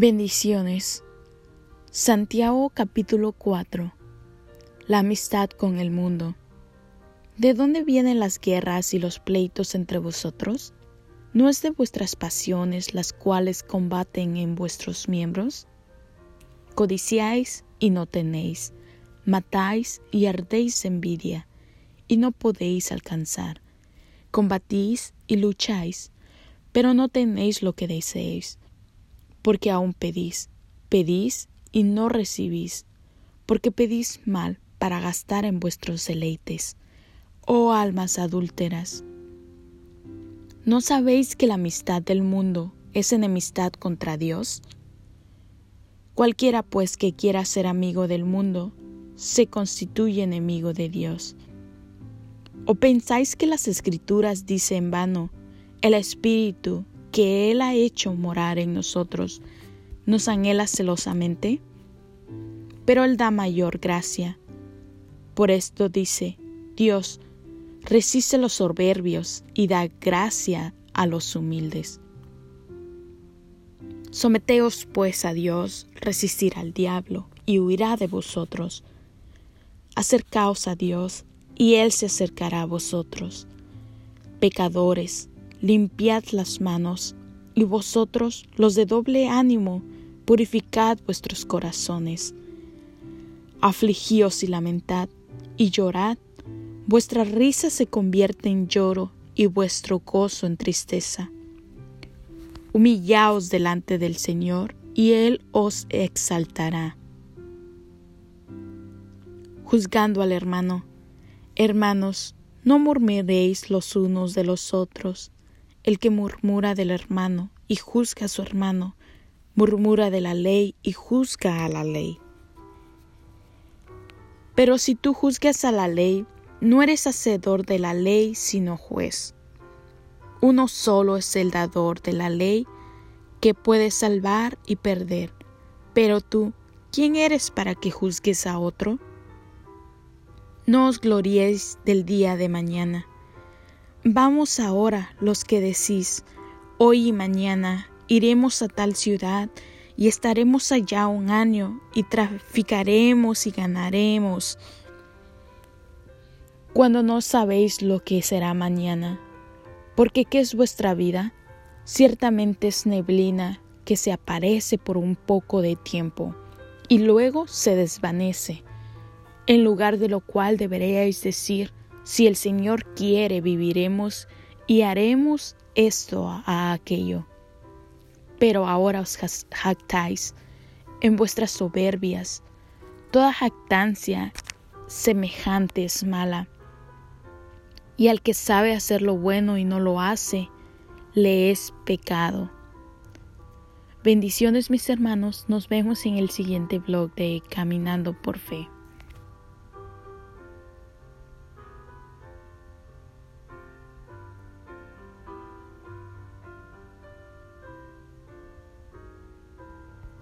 Bendiciones. Santiago capítulo 4. La amistad con el mundo. ¿De dónde vienen las guerras y los pleitos entre vosotros? ¿No es de vuestras pasiones las cuales combaten en vuestros miembros? Codiciáis y no tenéis, matáis y ardéis envidia, y no podéis alcanzar. Combatís y lucháis, pero no tenéis lo que deseéis porque aún pedís, pedís y no recibís, porque pedís mal para gastar en vuestros deleites. Oh almas adúlteras, ¿no sabéis que la amistad del mundo es enemistad contra Dios? Cualquiera pues que quiera ser amigo del mundo, se constituye enemigo de Dios. ¿O pensáis que las escrituras dicen en vano, el Espíritu que Él ha hecho morar en nosotros nos anhela celosamente? Pero Él da mayor gracia. Por esto dice, Dios, resiste los soberbios y da gracia a los humildes. Someteos pues a Dios, resistir al diablo, y huirá de vosotros. Acercaos a Dios, y Él se acercará a vosotros. Pecadores, limpiad las manos, y vosotros, los de doble ánimo, purificad vuestros corazones. Afligíos y lamentad, y llorad, vuestra risa se convierte en lloro, y vuestro gozo en tristeza. Humillaos delante del Señor, y Él os exaltará. Juzgando al hermano, hermanos, no murmuréis los unos de los otros, el que murmura del hermano y juzga a su hermano, murmura de la ley y juzga a la ley. Pero si tú juzgas a la ley, no eres hacedor de la ley, sino juez. Uno solo es el dador de la ley, que puede salvar y perder. Pero tú, ¿quién eres para que juzgues a otro? No os gloríéis del día de mañana Vamos ahora los que decís, hoy y mañana iremos a tal ciudad y estaremos allá un año y traficaremos y ganaremos. Cuando no sabéis lo que será mañana, porque ¿qué es vuestra vida? Ciertamente es neblina que se aparece por un poco de tiempo y luego se desvanece, en lugar de lo cual deberíais decir, si el Señor quiere, viviremos y haremos esto a aquello. Pero ahora os jactáis en vuestras soberbias. Toda jactancia semejante es mala. Y al que sabe hacer lo bueno y no lo hace, le es pecado. Bendiciones mis hermanos, nos vemos en el siguiente blog de Caminando por Fe.